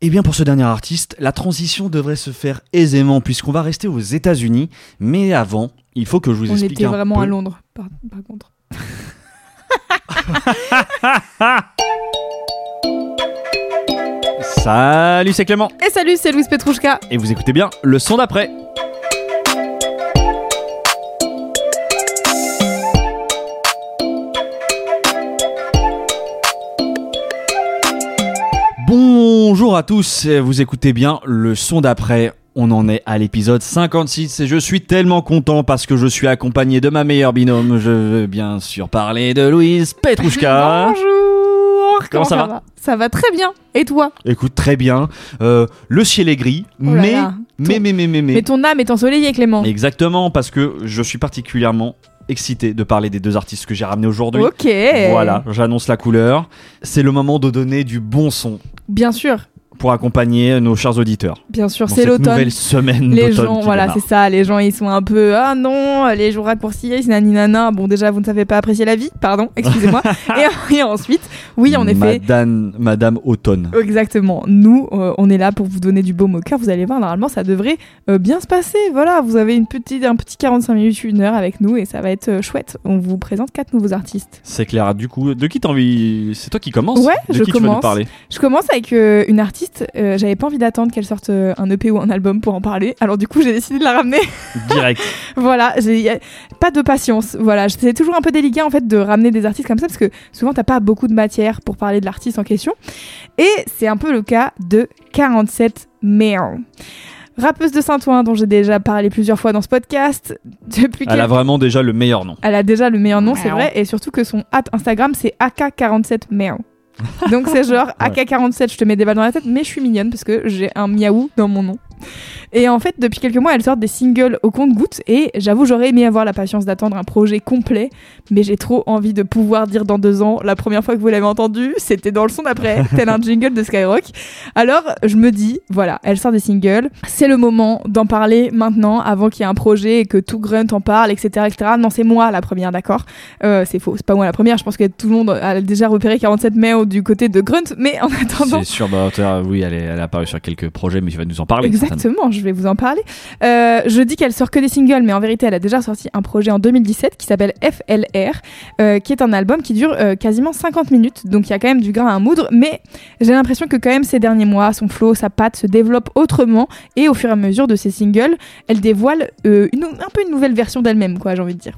Eh bien pour ce dernier artiste, la transition devrait se faire aisément puisqu'on va rester aux États-Unis, mais avant, il faut que je vous On explique était un vraiment peu. à Londres, par, par contre. Salut, c'est Clément Et salut, c'est Louise Petrouchka. et vous écoutez bien le son d'après. Bonjour à tous, vous écoutez bien le son d'après. On en est à l'épisode 56 et je suis tellement content parce que je suis accompagné de ma meilleure binôme. Je veux bien sûr parler de Louise Petrouchka. Bonjour. Comment ça va Ça va très bien. Et toi? Écoute très bien, Euh, le ciel est gris, Oh là mais, là. mais, mais, mais, mais, mais, Mais ton âme est ensoleillée, Clément. Exactement, parce que je suis particulièrement excité de parler des deux artistes que j'ai ramenés aujourd'hui. Ok. Voilà, j'annonce la couleur. C'est le moment de donner du bon son Bien sûr, pour accompagner nos chers auditeurs. bien sûr, c'est l'automne. nouvelle semaine Les gens, voilà, c'est ça. Les gens, ils sont un peu ah non, les jours raccourcis, nani nana. Bon, déjà, vous ne savez pas apprécier la vie, pardon, excusez-moi. et, et ensuite, oui, en effet, Madame, Madame Automne. Exactement. Nous, euh, on est là pour vous donner du baume au cœur. Vous allez voir, normalement, ça devrait euh, bien se passer. Voilà, vous avez une petite, un petit 45 minutes, une heure avec nous et ça va être euh, chouette. On vous présente quatre nouveaux artistes. C'est clair. Du coup, de qui t'as envie? C'est toi qui commences Ouais, De je qui tu veux nous commence. parler? Je commence avec une artiste. Euh, J'avais pas envie d'attendre qu'elle sorte euh, un EP ou un album pour en parler. Alors du coup, j'ai décidé de la ramener. Direct. voilà, j'ai pas de patience. Voilà, c'est toujours un peu délicat en fait de ramener des artistes comme ça parce que souvent t'as pas beaucoup de matière pour parler de l'artiste en question. Et c'est un peu le cas de 47 Male. Rappeuse de Saint-Ouen dont j'ai déjà parlé plusieurs fois dans ce podcast. Depuis Elle a vraiment déjà le meilleur nom. Elle a déjà le meilleur nom, c'est vrai, et surtout que son hâte Instagram c'est AK47Male. Donc c'est genre AK47, je te mets des balles dans la tête, mais je suis mignonne parce que j'ai un miaou dans mon nom. Et en fait, depuis quelques mois, elle sort des singles au compte-gouttes et j'avoue, j'aurais aimé avoir la patience d'attendre un projet complet, mais j'ai trop envie de pouvoir dire dans deux ans, la première fois que vous l'avez entendu, c'était dans le son d'après, tel un jingle de Skyrock. Alors, je me dis, voilà, elle sort des singles, c'est le moment d'en parler maintenant, avant qu'il y ait un projet et que tout Grunt en parle, etc. etc. Non, c'est moi la première, d'accord? Euh, C'est faux, c'est pas moi la première, je pense que tout le monde a déjà repéré 47 mai du côté de Grunt, mais en attendant... C'est sûr, bah, oui, elle est, elle est apparue sur quelques projets, mais tu vas nous en parler. Exactement, je vais vous en parler. Euh, je dis qu'elle sort que des singles, mais en vérité, elle a déjà sorti un projet en 2017 qui s'appelle FLR, euh, qui est un album qui dure euh, quasiment 50 minutes, donc il y a quand même du grain à moudre, mais j'ai l'impression que quand même ces derniers mois, son flow, sa patte se développe autrement, et au fur et à mesure de ses singles, elle dévoile une- un peu une nouvelle version d'elle-même, quoi, j'ai envie de dire.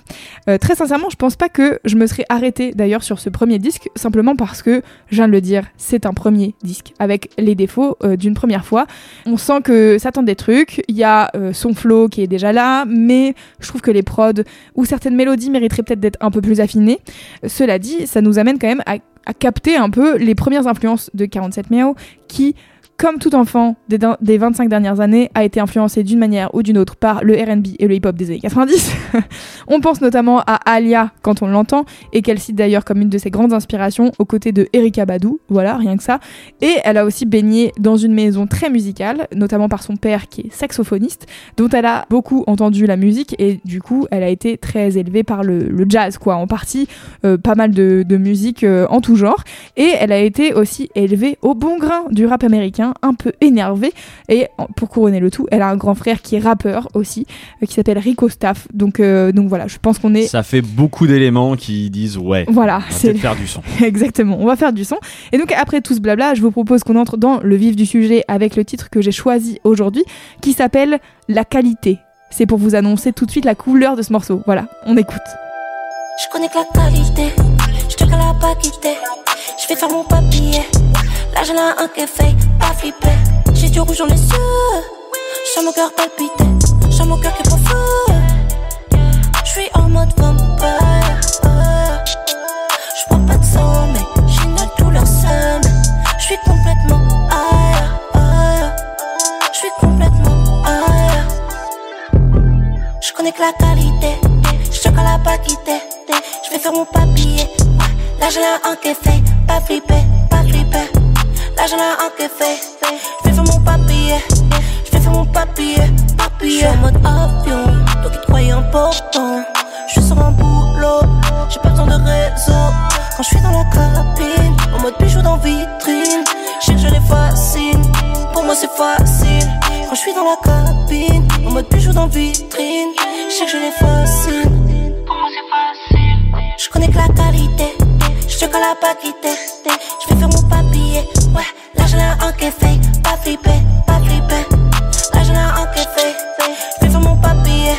Très sincèrement, je pense pas que je me serais arrêtée d'ailleurs sur ce premier disque, simplement parce que, je viens de le dire, c'est un premier disque, avec les défauts d'une première fois. On sent que ça tente des trucs, il y a euh, son flow qui est déjà là, mais je trouve que les prods ou certaines mélodies mériteraient peut-être d'être un peu plus affinées. Cela dit, ça nous amène quand même à, capter un peu les premières influences de 47 Miao qui comme tout enfant des, din- des 25 dernières années, a été influencé d'une manière ou d'une autre par le RB et le hip-hop des années 90. on pense notamment à Alia quand on l'entend, et qu'elle cite d'ailleurs comme une de ses grandes inspirations aux côtés de Erika Badu, voilà, rien que ça. Et elle a aussi baigné dans une maison très musicale, notamment par son père qui est saxophoniste, dont elle a beaucoup entendu la musique, et du coup, elle a été très élevée par le, jazz, quoi, en partie, euh, pas mal de, de musique euh, en tout genre. Et elle a été aussi élevée au bon grain du rap américain, un peu énervé. Et pour couronner le tout, elle a un grand frère qui est rappeur aussi, euh, qui s'appelle Rico Staff. Donc, euh, donc voilà, je pense qu'on est. Ça fait beaucoup d'éléments qui disent ouais. Voilà, On va c'est faire du son. Exactement, on va faire du son. Et donc après tout ce blabla, je vous propose qu'on entre dans le vif du sujet avec le titre que j'ai choisi aujourd'hui, qui s'appelle La qualité. C'est pour vous annoncer tout de suite la couleur de ce morceau. Voilà, on écoute. Je connais que la qualité, je te la pas quitter. Je vais faire mon papier. Là j'ai un qui pas flipper. J'ai du rouge dans les yeux. J'ai mon cœur palpité, J'ai mon cœur qui prend feu. J'suis en mode vampire. J'prends pas de sang, mais j'ai une douleur seule. J'suis complètement ailleurs. J'suis complètement ailleurs. J'connais que la qualité. J'te à la pas quitter. J'vais faire mon papier. Là j'ai la un qui pas flipper. Là j'en ai un qui fait. Je vais faire mon papier. Je vais faire mon papier. Papier. Je suis en mode avion. Toi qui te croyais important. Je suis sur un boulot. J'ai pas besoin de réseau. Quand je suis dans la cabine. En mode bijou dans vitrine. Je sais que je les fascine. Pour moi c'est facile. Quand je suis dans la cabine. En mode bijou dans vitrine. Je sais que je les fascine. Pour moi c'est facile. Je connais que la qualité. Je sais qu'elle a pas quitté. Je vais faire mon papier. Ouais, là j'en ai un fait. Pas flipper, pas flipper. Là j'en ai un fait. Je vais faire mon papier.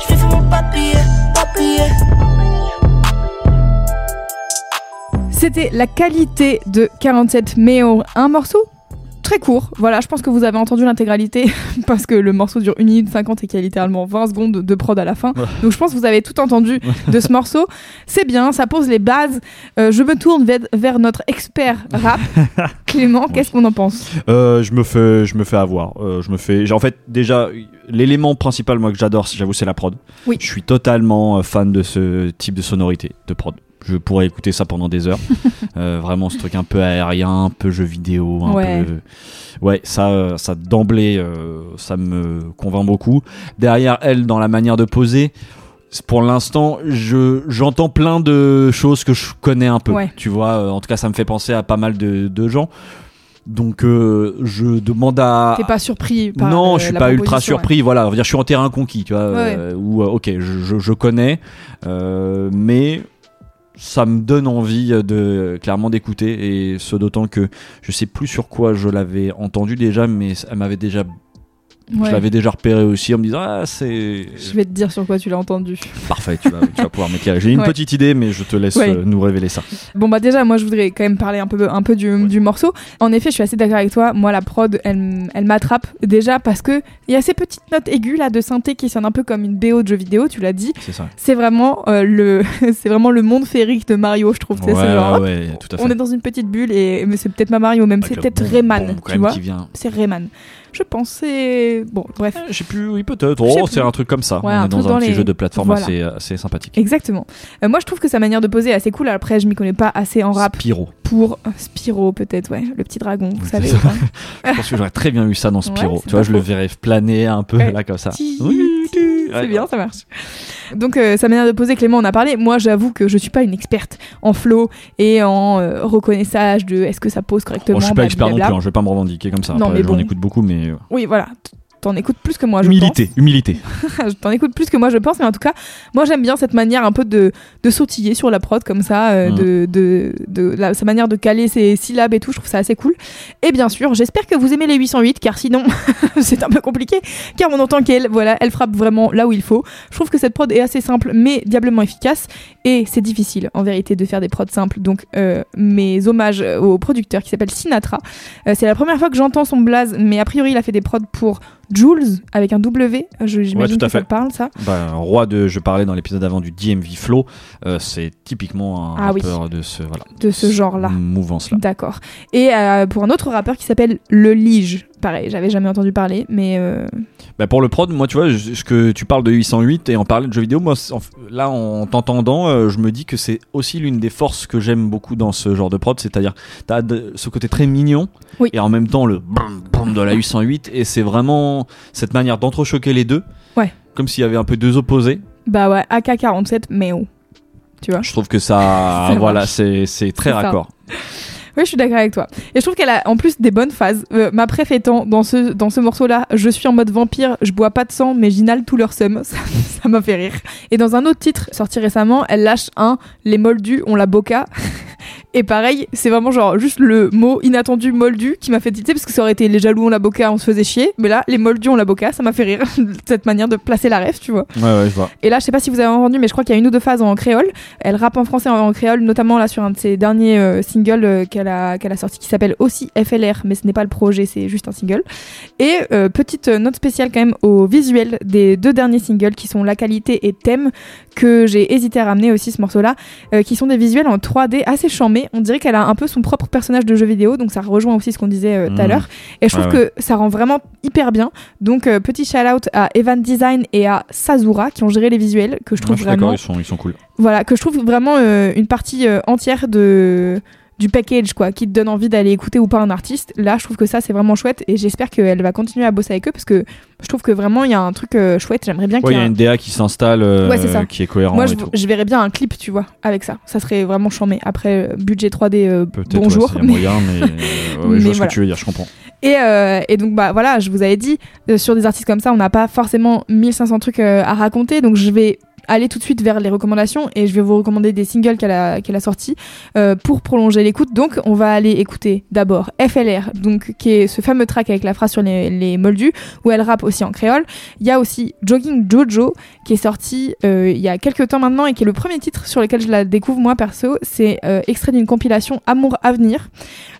Je vais faire mon papier, papier. C'était la qualité de 47 Méo. Un morceau? Très court. Voilà, je pense que vous avez entendu l'intégralité parce que le morceau dure 1 minute 50 et qu'il y a littéralement 20 secondes de prod à la fin. Donc je pense que vous avez tout entendu de ce morceau. C'est bien, ça pose les bases. Euh, je me tourne vers, notre expert rap. Clément, qu'est-ce qu'on en pense? Euh, je me fais, je me fais avoir. Euh, je me fais. En fait, déjà, l'élément principal moi que j'adore, j'avoue, c'est la prod. Oui. Je suis totalement fan de ce type de sonorité de prod. Je pourrais écouter ça pendant des heures. Euh, vraiment, ce truc un peu aérien, un peu jeu vidéo, un Ouais. peu. Ouais, ça, euh, ça d'emblée, euh, ça me convainc beaucoup. Derrière elle, dans la manière de poser. Pour l'instant, je j'entends plein de choses que je connais un peu. Ouais. Tu vois, euh, en tout cas, ça me fait penser à pas mal de, de gens. Donc, euh, je demande à, T'es pas surpris par non, euh, je suis pas ultra surpris. Voilà, on va dire, je suis en terrain conquis, tu vois. Ouais. euh, Où, euh, ok, je, je- je connais, euh, mais ça me donne envie de clairement d'écouter. Et ce d'autant que je sais plus sur quoi je l'avais entendu déjà, mais elle m'avait déjà, Ouais. je l'avais déjà repéré aussi en me disant ah c'est Je vais te dire sur quoi tu l'as entendu. parfait, tu vas, tu vas pouvoir m'éclairer. J'ai une Ouais. petite idée, mais je te laisse Ouais. euh, nous révéler ça. Bon bah déjà moi je voudrais quand même parler un peu un peu du, du morceau. En effet je suis assez d'accord avec toi. Moi la prod elle, elle m'attrape déjà parce que il y a ces petites notes aiguës là de synthé qui sonnent un peu comme une BO de jeu vidéo. Tu l'as dit. C'est ça. C'est vraiment euh, le c'est vraiment le monde féerique de Mario je trouve. Ouais, C'est ce genre, ouais, hop, ouais, tout à fait. on est dans une petite bulle et mais c'est peut-être pas Mario même c'est Avec le peut-être Rayman tu vois. qui vient. C'est Rayman. Je pense c'est bon bref. Je sais plus, oui peut-être. Oh, c'est un truc comme ça. Ouais, on est dans un dans petit les- jeu de plateforme Voilà. assez, assez sympathique. Exactement. Euh, moi je trouve que sa manière de poser est assez cool. Après je m'y connais pas assez en rap Spyro. pour euh, Spyro peut-être ouais le petit dragon vous savez. Je pense que j'aurais très bien eu ça dans. Ouais, c'est tu vois, je le verrais planer un peu là comme ça. Oui, C'est bien, ça marche. Donc euh, sa manière de poser, Clément en a parlé. Moi, j'avoue que je suis pas une experte en flow et en euh, reconnaissage de est-ce que ça pose correctement. Bon, je suis pas expert non plus, hein, je vais pas me revendiquer comme ça. Non, Après, mais j'en bon. écoute beaucoup, mais. euh, Oui, voilà. T'en écoutes plus que moi, je humilité, humilité. pense. T'en écoutes plus que moi, je pense. Mais en tout cas, moi, j'aime bien cette manière un peu de, de sautiller sur la prod comme ça, euh, Mm. de, de, de la- sa manière de caler ses syllabes et tout. Je trouve ça assez cool. Et bien sûr, j'espère que vous aimez les 808, car sinon, c'est un peu compliqué. Car on entend qu'elle, voilà, elle frappe vraiment là où il faut. Je trouve que cette prod est assez simple, mais diablement efficace. Et c'est difficile, en vérité, de faire des prods simples. Donc, euh, mes hommages au producteur qui s'appelle Sinatra. Euh, c'est la première fois que j'entends son blaze, mais a priori, il a fait des prods pour Jules avec un W. Je- J'imagine à que ça fait. te parle, ça. Un roi de. Je parlais dans l'épisode avant du DMV Flow. euh, c'est typiquement un Ah oui. rappeur de ce. Voilà. De ce genre-là. Mouvance là. D'accord. Et euh, pour un autre rappeur qui s'appelle Le Lige. Pareil, j'avais jamais entendu parler, mais euh, Bah pour le prod, moi tu vois, ce que tu parles de 808 et en parler de jeux vidéo, moi en- là en t'entendant, euh, je me dis que c'est aussi l'une des forces que j'aime beaucoup dans ce genre de prod, c'est-à-dire t'as ce côté très mignon Oui. et en même temps le boum boum de la 808 et c'est vraiment cette manière d'entrechoquer les deux, Ouais. comme s'il y avait un peu deux opposés. bah ouais, AK-47, mais oh. Tu vois Je trouve que ça, voilà, c'est très ça. Oui, je suis d'accord avec toi. Et je trouve qu'elle a en plus des bonnes phases. Euh, ma préf étant dans ce, dans ce morceau-là, je suis en mode vampire, je bois pas de sang, mais j'inhale tout leur seum. Ça m'a fait rire. Et dans un autre titre sorti récemment, elle lâche un Les moldus ont la boca. Et pareil, c'est vraiment genre juste le mot inattendu moldu qui m'a fait titer parce que ça aurait été les jaloux ont la boca, on se faisait chier. Mais là, les moldus ont la boca, ça m'a fait rire. Cette manière de placer la ref, tu vois. Ouais ouais, je vois. Et là, je sais pas si vous avez entendu, mais je crois qu'il y a une ou deux phases en créole. Elle rappe en français en, en créole, notamment là sur un de ses derniers euh, singles euh, qu'elle a, qu'elle a sorti qui s'appelle aussi FLR, mais ce n'est pas le projet, c'est juste un single. Et euh, petite note spéciale quand même au visuel des deux derniers singles qui sont La qualité et Thème, que j'ai hésité à ramener aussi ce morceau-là, qui sont des visuels en 3D assez charmés mais on dirait qu'elle a un peu son propre personnage de jeu vidéo, donc ça rejoint aussi ce qu'on disait euh, tout à Mhm. l'heure. Et je trouve Ouais, que ça rend vraiment hyper bien. Donc euh, petit shout out à Evan Design et à Sazura qui ont géré les visuels, que je trouve je suis d'accord, vraiment, ils sont, ils sont cool. voilà, que je trouve vraiment euh, une partie euh, entière de du package quoi qui te donne envie d'aller écouter ou pas un artiste là je trouve que ça c'est vraiment chouette et j'espère qu'elle va continuer à bosser avec eux parce que je trouve que vraiment il y a un truc euh, chouette j'aimerais bien Ouais, qu'il il y y ait a un- une DA qui s'installe, euh, Ouais, qui est cohérent moi et je, tout. je verrais bien un clip tu vois avec ça ça serait vraiment chambé après euh, budget 3D euh, Peut-être, ouais, bonjour y a moyen, mais, ouais, ouais, Mais je vois ce voilà. que tu veux dire, je comprends. Et, et donc bah voilà, je vous avais dit sur des artistes comme ça, on n'a pas forcément 1500 trucs à raconter, donc je vais aller tout de suite vers les recommandations et je vais vous recommander des singles qu'elle a qu'elle a sortis euh, pour prolonger l'écoute. Donc on va aller écouter d'abord FLR, donc qui est ce fameux track avec la phrase sur les, les moldus où elle rappe aussi en créole. Il y a aussi Jogging Jojo qui est sorti euh, il y a quelques temps maintenant et qui est le premier titre sur lequel je la découvre moi perso. C'est euh, extrait d'une compilation Amour Avenir.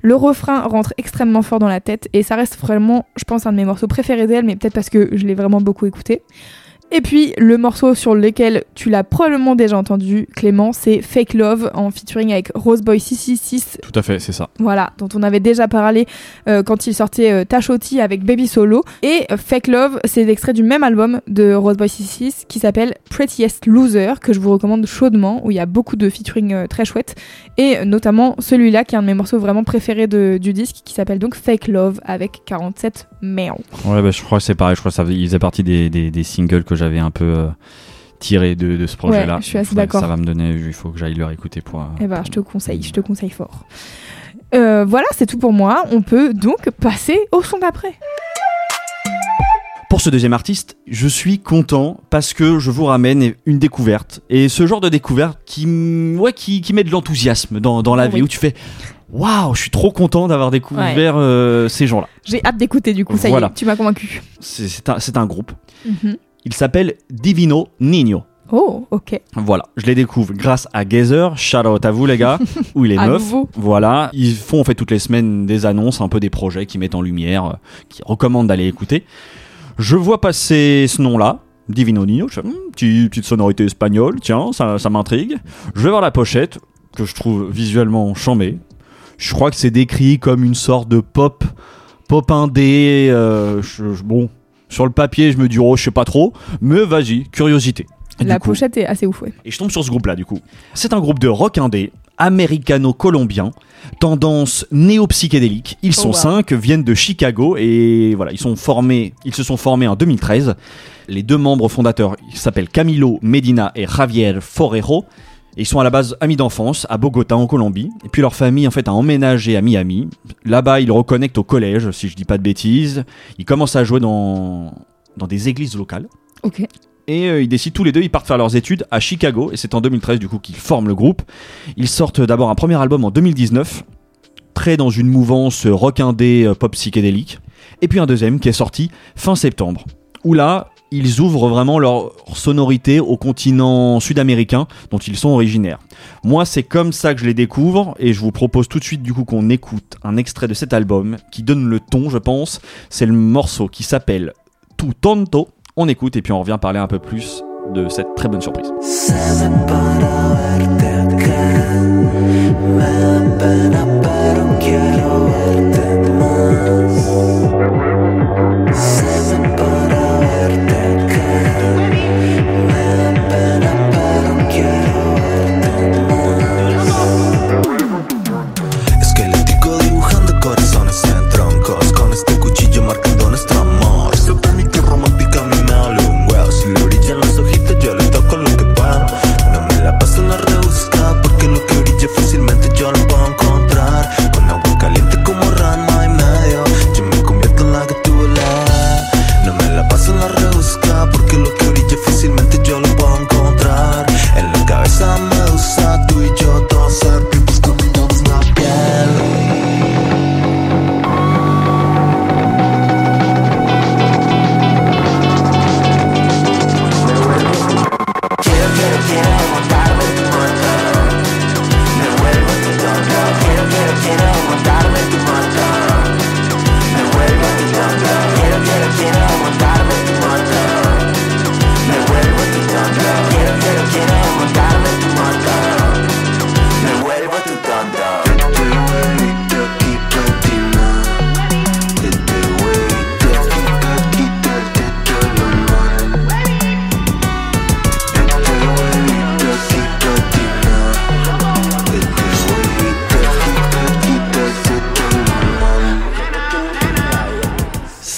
Le refrain rentre extrêmement fort dans la tête et ça reste vraiment, je pense, un de mes morceaux préférés d'elle, mais peut-être parce que je l'ai vraiment beaucoup écouté. Et puis le morceau sur lequel tu l'as probablement déjà entendu, Clément, c'est Fake Love en featuring avec Roseboy 666 Tout à fait, c'est ça. voilà, dont on avait déjà parlé euh, quand il sortait euh, Tachoti avec Baby Solo. Et euh, Fake Love, c'est l'extrait du même album de Roseboy 66 qui s'appelle Prettiest Loser, que je vous recommande chaudement, où il y a beaucoup de featuring euh, très chouettes. Et notamment celui-là, qui est un de mes morceaux vraiment préférés de- du disque, qui s'appelle donc Fake Love avec 47 merde. Ouais, bah, je crois que c'est pareil. Je crois que ça faisait- il faisait partie des, des, des singles que j'avais un peu euh, tirés de, de ce projet-là. Ouais, je suis assez d'accord. Ça va me donner. Il faut que j'aille le réécouter pour. euh, Eh ben, je te conseille, je te conseille fort. Euh, voilà, c'est tout pour moi. On peut donc passer au son d'après. Pour ce deuxième artiste, je suis content parce que je vous ramène une découverte. Et ce genre de découverte qui, ouais, qui, qui met de l'enthousiasme dans, dans la vie oui. où tu fais Waouh, je suis trop content d'avoir découvert euh, ces gens-là. J'ai hâte d'écouter du coup, ça y Voilà. est, tu m'as convaincu. C'est c'est un, c'est un groupe. Mhm. Il s'appelle Divino Nino. Oh, ok. Voilà, je les découvre grâce à Gazer. Shout out à vous les gars, ou les meufs. nouveau. Voilà, ils font en fait toutes les semaines des annonces, un peu des projets qui mettent en lumière, euh, qui recommandent d'aller écouter. Je vois passer ce nom-là, Divino Nino. Je fais, Hmm, petit- petite sonorité espagnole, tiens, ça, ça m'intrigue. Je vais voir la pochette, que je trouve visuellement chambée. Je crois que c'est décrit comme une sorte de pop, pop indé. euh, je- je- bon, sur le papier, je me dis, oh, je sais pas trop, mais vas-y, curiosité. Et La coup- pochette est assez ouf, ouais. et je tombe sur ce groupe-là, du coup. C'est un groupe de rock indé, américano-colombien, tendance néo-psychédélique. Ils sont wow. cinq, viennent de Chicago et voilà, ils sont formés, ils se sont formés en 2013. Les deux membres fondateurs, ils s'appellent Camilo Medina et Javier Forero. Et ils sont à la base amis d'enfance à Bogota en Colombie. Et puis leur famille en fait a emménagé à Miami. Là-bas, ils reconnectent au collège, si je dis pas de bêtises. Ils commencent à jouer dans dans des églises locales. Ok. Et euh, ils décident tous les deux, ils partent faire leurs études à Chicago. Et c'est en 2013 du coup qu'ils forment le groupe. Ils sortent d'abord un premier album en 2019, très dans une mouvance rock indé euh, pop psychédélique. Et puis un deuxième qui est sorti fin septembre. Où là, ils ouvrent vraiment leur sonorité au continent sud-américain dont ils sont originaires. Moi, c'est comme ça que je les découvre et je vous propose tout de suite du coup qu'on écoute un extrait de cet album qui donne le ton, je pense. C'est le morceau qui s'appelle Tu Tonto. On écoute et puis on revient parler un peu plus de cette très bonne surprise.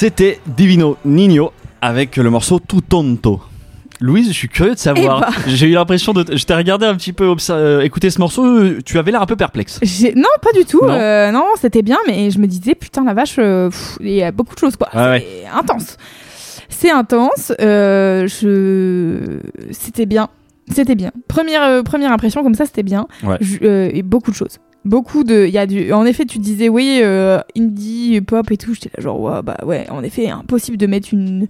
C'était Divino Nino avec le morceau Tout Tonto. Louise, je suis curieux de savoir. Eh bah. J'ai eu l'impression de. Je t'ai regardé un petit peu euh, écouter ce morceau. euh, Tu avais l'air un peu perplexe. Non, pas du tout. Non. euh, Non, c'était bien, mais je me disais, putain, la vache, euh, pff, il y a beaucoup de choses, quoi. Ouais, c'est intense. C'est intense. je... C'était bien. C'était bien. Première, première impression, comme ça, c'était bien. Ouais. Je- et beaucoup de choses. Beaucoup de. Il y a du. En effet, tu disais, oui, euh, indie, pop et tout. J'étais là, genre, ouais, bah ouais, en effet, impossible de mettre une,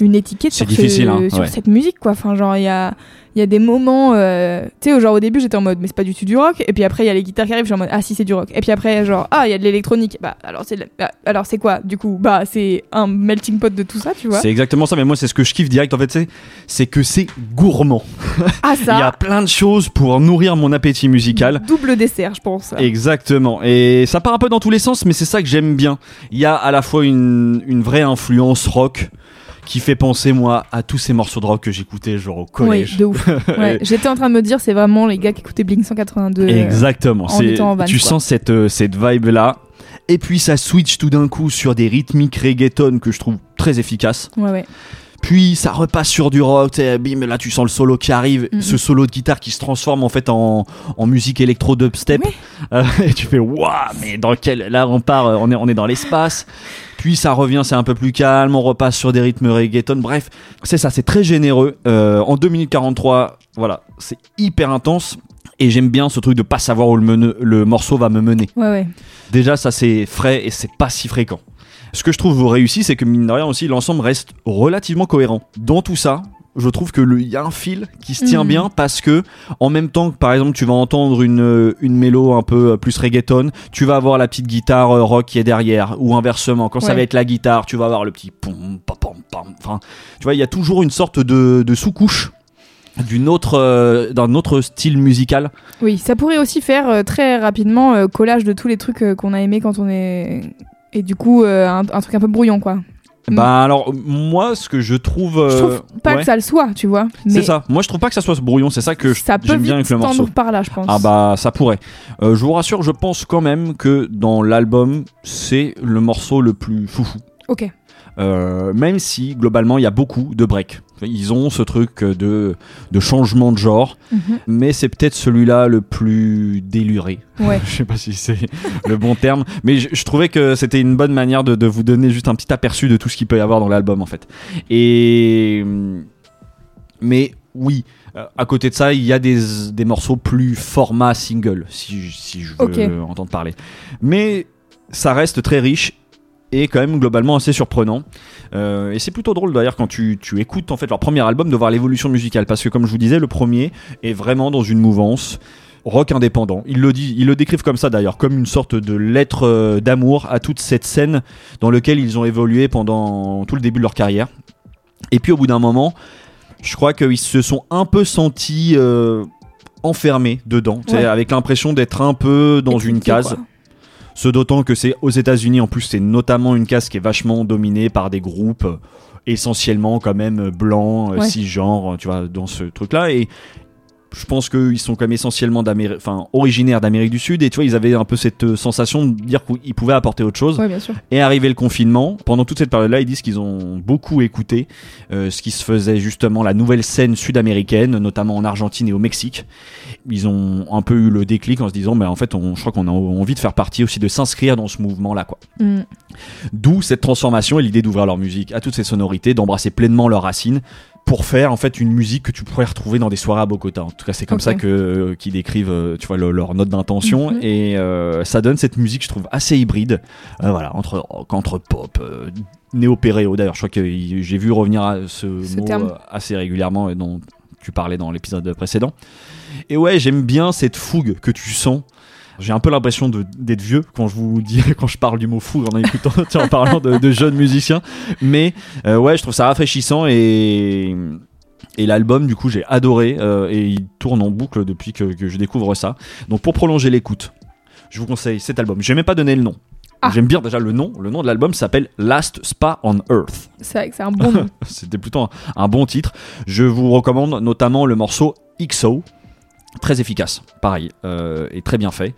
une étiquette sur, ce- hein, sur ouais. cette musique, quoi. Enfin, genre, il y a. Il y a des moments, euh, tu sais, genre au début j'étais en mode mais c'est pas du tout du rock, et puis après il y a les guitares qui arrivent, je suis en mode ah si c'est du rock, et puis après genre ah il y a de l'électronique, bah alors c'est bah, alors c'est quoi? Du coup bah c'est un melting pot de tout ça tu vois. C'est exactement ça, mais moi c'est ce que je kiffe direct en fait, c'est- c'est que c'est gourmand. Ah Il y a ça, plein de choses pour nourrir mon appétit musical. double dessert je pense. Exactement. Et ça part un peu dans tous les sens, mais c'est ça que j'aime bien. Il y a à la fois une, une vraie influence rock qui fait penser moi à tous ces morceaux de rock que j'écoutais genre au Oui, collège. de ouf. Ouais, J'étais en train de me dire c'est vraiment les gars qui écoutaient Blink 182. euh, Exactement. en C'est étant en van, tu quoi. sens cette euh, cette vibe là. Et puis ça switch tout d'un coup sur des rythmiques reggaeton que je trouve très efficaces. Ouais ouais. Puis ça repasse sur du rock, t'sais, bim, là tu sens le solo qui arrive, ce solo de guitare qui se transforme en fait en, en musique électro dubstep. Euh, et tu fais waouh, mais dans quel là on part, euh, on est on est dans l'espace. Puis ça revient, c'est un peu plus calme, on repasse sur des rythmes reggaeton. Bref, c'est ça, c'est très généreux. Euh, en 2 minutes 43, voilà, c'est hyper intense. Et j'aime bien ce truc de pas savoir où le, mene- le morceau va me mener. Ouais ouais. Déjà, ça c'est frais et c'est pas si fréquent. Ce que je trouve réussi, c'est que mine de rien aussi, l'ensemble reste relativement cohérent. Dans tout ça, je trouve que il y a un fil qui se tient Mhm. bien parce que en même temps que par exemple tu vas entendre une, euh, une mélo un peu euh, plus reggaeton, tu vas avoir la petite guitare euh, rock qui est derrière ou inversement quand ça va être la guitare, tu vas avoir le petit pom pam pam pam. Enfin, tu vois, il y a toujours une sorte de, de sous-couche d'une autre euh, d'un autre style musical. Oui, ça pourrait aussi faire euh, très rapidement euh, collage de tous les trucs qu'on a aimé quand on est et du coup un, un truc un peu brouillon quoi. Mm. Bah alors moi ce que je trouve, Je euh, trouve pas ouais. que ça le soit, tu vois. C'est ça. Moi, je trouve pas que ça soit ce brouillon. C'est ça que je- ça peut j'aime bien avec le morceau. par là, je pense. Ah bah ça pourrait. Euh, je vous rassure, je pense quand même que dans l'album, c'est le morceau le plus foufou. Ok. Euh, même si globalement il y a beaucoup de breaks. Ils ont ce truc de, de changement de genre, Mhm. mais c'est peut-être celui-là le plus déluré. Ouais. je sais pas si c'est le bon terme, mais je, je trouvais que c'était une bonne manière de, de vous donner juste un petit aperçu de tout ce qu'il peut y avoir dans l'album en fait. Et mais oui, à côté de ça, il y a des, des morceaux plus format single, si, je- si je veux entendre parler. Mais ça reste très riche et quand même globalement assez surprenant. Euh, et c'est plutôt drôle d'ailleurs quand tu, tu écoutes en fait leur premier album de voir l'évolution musicale parce que comme je vous disais, le premier est vraiment dans une mouvance rock indépendant. Ils le, disent, ils le décrivent comme ça d'ailleurs, comme une sorte de lettre euh, d'amour à toute cette scène dans laquelle ils ont évolué pendant tout le début de leur carrière. Et puis au bout d'un moment, je crois qu'ils se sont un peu sentis euh, enfermés dedans, Ouais. avec l'impression d'être un peu dans une case. quoi. Ce d'autant que c'est aux États-Unis en plus, c'est notamment une case qui est vachement dominée par des groupes essentiellement quand même blancs, euh, Ouais. cisgenres, tu vois, dans ce truc-là. Et je pense qu'ils sont quand même essentiellement d'Amérique, enfin originaires d'Amérique du Sud. Et tu vois, ils avaient un peu cette euh, sensation de dire qu'ils pouvaient apporter autre chose. Ouais, bien sûr. Et arrivé le confinement, pendant toute cette période-là, ils disent qu'ils ont beaucoup écouté euh, ce qui se faisait justement la nouvelle scène sud-américaine, notamment en Argentine et au Mexique. Ils ont un peu eu le déclic en se disant, mais en fait, on, je crois qu'on a envie de faire partie aussi, de s'inscrire dans ce mouvement-là, quoi. Mm. D'où cette transformation et l'idée d'ouvrir leur musique à toutes ces sonorités, d'embrasser pleinement leurs racines pour faire en fait une musique que tu pourrais retrouver dans des soirées à Bogota. En tout cas, c'est comme ça que euh, qu'ils décrivent, euh, tu vois, le- leur note d'intention Mhm. et euh, ça donne cette musique, je trouve, assez hybride. Euh, voilà, entre rock, entre pop, euh, néo-péréo. D'ailleurs, je crois que j'ai vu revenir à ce, Ce mot terme. assez régulièrement et dont tu parlais dans l'épisode précédent. Et ouais, j'aime bien cette fougue que tu sens. J'ai un peu l'impression d'être vieux quand je vous dis, quand je parle du mot fougue en écoutant, en parlant de, de jeunes musiciens. Mais euh, ouais, je trouve ça rafraîchissant et et l'album, du coup, j'ai adoré euh, et il tourne en boucle depuis que, que je découvre ça. Donc pour prolonger l'écoute, je vous conseille cet album. J'ai même pas donné le nom. Ah. J'aime bien déjà le nom. Le nom de l'album s'appelle Last Spa on Earth. C'est vrai que c'est un bon nom. C'était plutôt un, un bon titre. Je vous recommande notamment le morceau XO. Très efficace, pareil, euh, et très bien fait.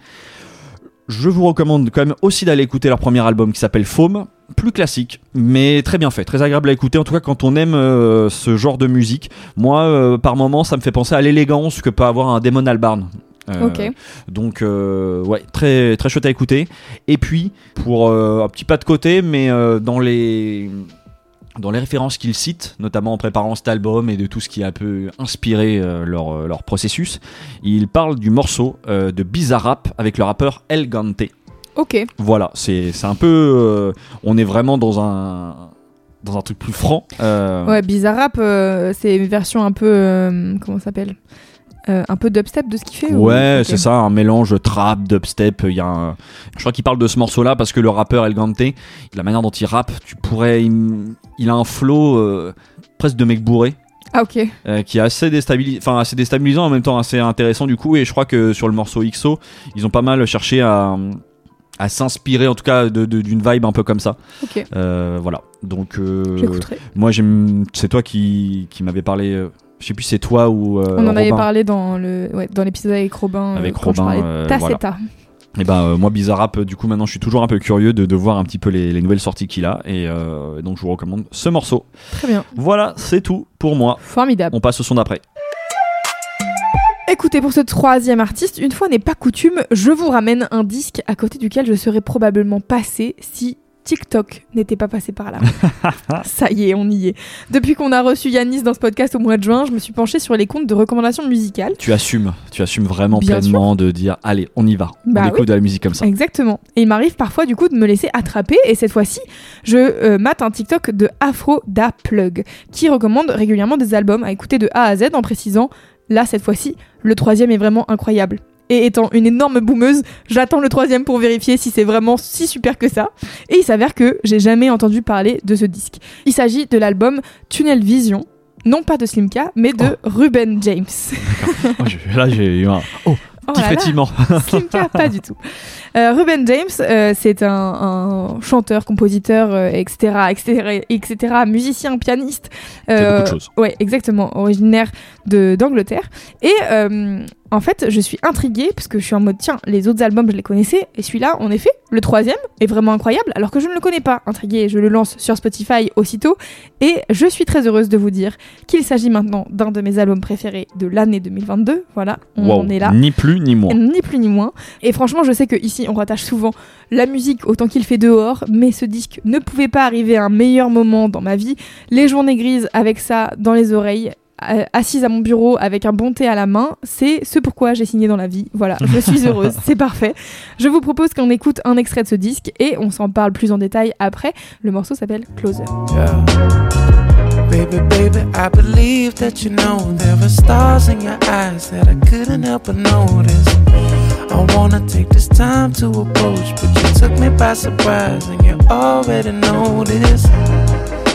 Je vous recommande quand même aussi d'aller écouter leur premier album qui s'appelle Foam. plus classique, mais très bien fait, très agréable à écouter. En tout cas, quand on aime euh, ce genre de musique, moi, euh, par moment, ça me fait penser à l'élégance que peut avoir un Damon Albarn. Euh, Ok. Donc, euh, ouais, très, très chouette à écouter. Et puis, pour euh, un petit pas de côté, mais dans les. Dans les références qu'ils citent, notamment en préparant cet album et de tout ce qui a un peu inspiré euh, leur, euh, leur processus, ils parlent du morceau euh, de Bizarre Rap avec le rappeur El Gante. Ok. Voilà, c'est un peu. euh, on est vraiment dans un. Dans un truc plus franc. Ouais, Bizarre Rap, c'est une version un peu. comment ça s'appelle? Euh, Un peu dubstep de ce qu'il fait ou- Ouais, c'est ça, un mélange trap, dubstep. Il y a un- Je crois qu'il parle de ce morceau-là parce que le rappeur El Gante, la manière dont il rappe, tu pourrais. Il, il a un flow euh, presque de mec bourré. Ah, ok. euh, qui est assez, déstabilis- enfin, assez déstabilisant en même temps assez intéressant du coup et je crois que sur le morceau XO ils ont pas mal cherché à, à s'inspirer en tout cas de- de- d'une vibe un peu comme ça Ok. Euh, voilà donc euh, moi j'aime c'est toi qui, qui m'avait parlé euh, je sais plus c'est toi ou euh, On en avait parlé dans le ouais, dans l'épisode avec Robin. euh, Avec quand je Robin, parlais de euh. Et ben euh, moi Bizarre Rap, du coup maintenant je suis toujours un peu curieux de, de voir un petit peu les, les nouvelles sorties qu'il a et euh, donc je vous recommande ce morceau. Très bien. Voilà, c'est tout pour moi. Formidable. On passe au son d'après. Écoutez, pour ce troisième artiste, une fois n'est pas coutume, je vous ramène un disque à côté duquel je serais probablement passé si TikTok n'était pas passé par là. Ça y est, on y est. Depuis qu'on a reçu Yanis dans ce podcast au mois de juin, je me suis penchée sur les comptes de recommandations musicales. Tu assumes, tu assumes vraiment Bien pleinement de dire allez, on y va. Bah on écoute oui. de la musique comme ça. Exactement. Et il m'arrive parfois du coup de me laisser attraper et cette fois-ci, je euh, mate un TikTok de Afro Da Plug qui recommande régulièrement des albums à écouter de A à Z en précisant là cette fois-ci, le troisième est vraiment incroyable. Et étant une énorme boumeuse, j'attends le troisième pour vérifier si c'est vraiment si super que ça. Et il s'avère que j'ai jamais entendu parler de ce disque. Il s'agit de l'album Tunnel Vision, non pas de Slimka, mais de Ruben James. Oh, je- là j'ai eu un oh, Oh petit là. frétillement. Slimka, pas du tout. Euh, Ruben James, euh, c'est un, un chanteur, compositeur, euh, etc., etc., etc., musicien, pianiste. Euh, beaucoup de choses. Ouais, exactement, originaire d'Angleterre. Et en fait, je suis intriguée parce que je suis en mode tiens, les autres albums je les connaissais et celui-là, en effet, le troisième est vraiment incroyable alors que je ne le connais pas. Intriguée, je le lance sur Spotify aussitôt et je suis très heureuse de vous dire qu'il s'agit maintenant d'un de mes albums préférés de l'année 2022. Voilà, on Wow. en est là. Ni plus ni moins. Ni plus ni moins. Et franchement, je sais que ici, on rattache souvent la musique au temps qu'il fait dehors, mais ce disque ne pouvait pas arriver à un meilleur moment dans ma vie. Les journées grises avec ça dans les oreilles. Euh, assise à mon bureau avec un bon thé à la main, c'est ce pourquoi j'ai signé dans la vie. Voilà, je suis heureuse, c'est parfait. Je vous propose qu'on écoute un extrait de ce disque et on s'en parle plus en détail après. Le morceau s'appelle Closer. Yeah. Baby, baby, I believe that you know there are stars in your eyes that I couldn't help but notice. I wanna take this time to approach, but you took me by surprise and you already know this.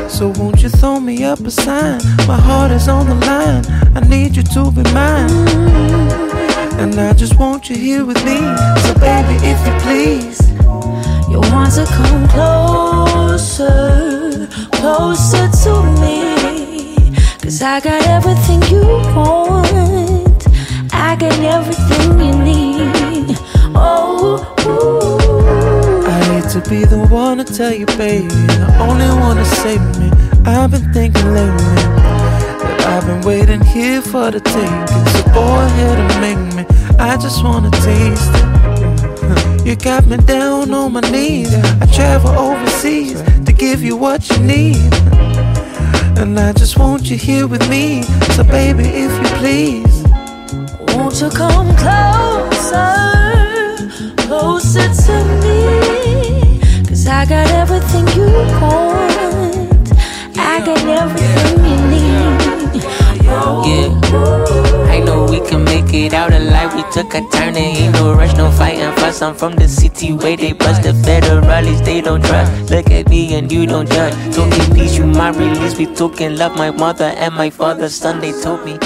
So won't you throw me up a sign? My heart is on the line. I need you to be mine. And I just want you here with me. So baby, if you please. You want to come closer, closer to me. Cause I got everything you want. I got everything you need. To be the one to tell you, baby, the only one to save me. I've been thinking lately that I've been waiting here for the taking. So go ahead and make me. I just wanna taste it. You got me down on my knees. I travel overseas to give you what you need. And I just want you here with me. So, baby, if you please. Won't you come closer, closer to me? Cause I got everything you want. I got everything you need. Yeah. I know we can make it out alive. We took a turn and ain't no rush, no fighting fuss. I'm from the city where they bust the federalists, they don't trust. Look at me and you don't judge. Talking peace, you my release. We talking love, my mother and my father's son. They told me.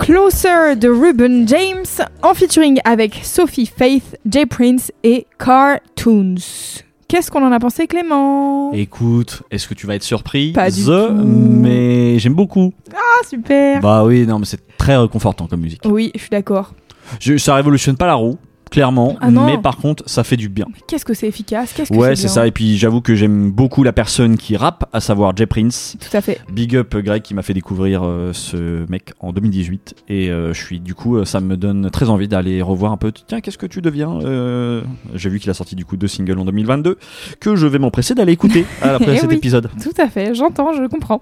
Closer de Ruben James en featuring avec Sophie Faith, Jay Prince et Cartoons. Qu'est-ce qu'on en a pensé Clément? Écoute, est-ce que tu vas être surpris? Pas du The, tout. Mais j'aime beaucoup. Ah super Bah oui, non, mais c'est très réconfortant comme musique. Oui, je suis d'accord. Je, ça révolutionne pas la roue. Clairement. Ah mais par contre, ça fait du bien. Qu'est-ce que c'est efficace que Ouais, c'est ça. Et puis j'avoue que j'aime beaucoup la personne qui rappe, à savoir Jay Prince. Tout à fait. Big up euh, Greg qui m'a fait découvrir euh, ce mec en 2018 et euh, je suis du coup ça me donne très envie d'aller revoir un peu tiens qu'est-ce que tu deviens Euh, j'ai vu qu'il a sorti du coup deux singles en 2022 que je vais m'empresser d'aller écouter Eh cet oui. épisode Tout à fait, j'entends, je comprends.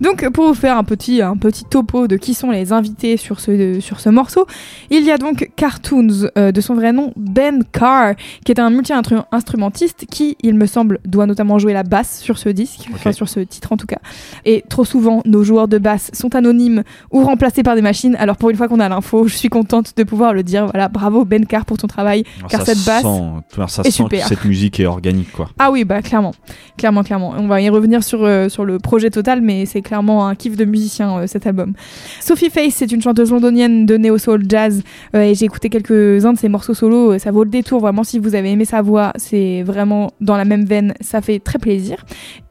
Donc, pour vous faire un petit, un petit topo de qui sont les invités sur ce, sur ce morceau, il y a donc Cartoons, de son vrai nom Ben Carr, qui est un multi-instrumentiste qui, il me semble, doit notamment jouer la basse sur ce disque, enfin sur ce titre en tout cas. Et trop souvent, nos joueurs de basse sont anonymes ou remplacés par des machines. Alors, pour une fois qu'on a l'info, je suis contente de pouvoir le dire. Voilà, bravo Ben Carr pour ton travail. Car ça cette basse sent, ça est sent super. que cette musique est organique quoi Ah oui, bah clairement, clairement, clairement. On va y revenir sur, euh, sur le projet total, mais c'est clairement un kiff de musicien euh, cet album. Sophie Face, c'est une chanteuse londonienne de néo soul jazz euh, et j'ai écouté quelques-uns de ses morceaux solo. euh, Ça vaut le détour vraiment si vous avez aimé sa voix, c'est vraiment dans la même veine, ça fait très plaisir.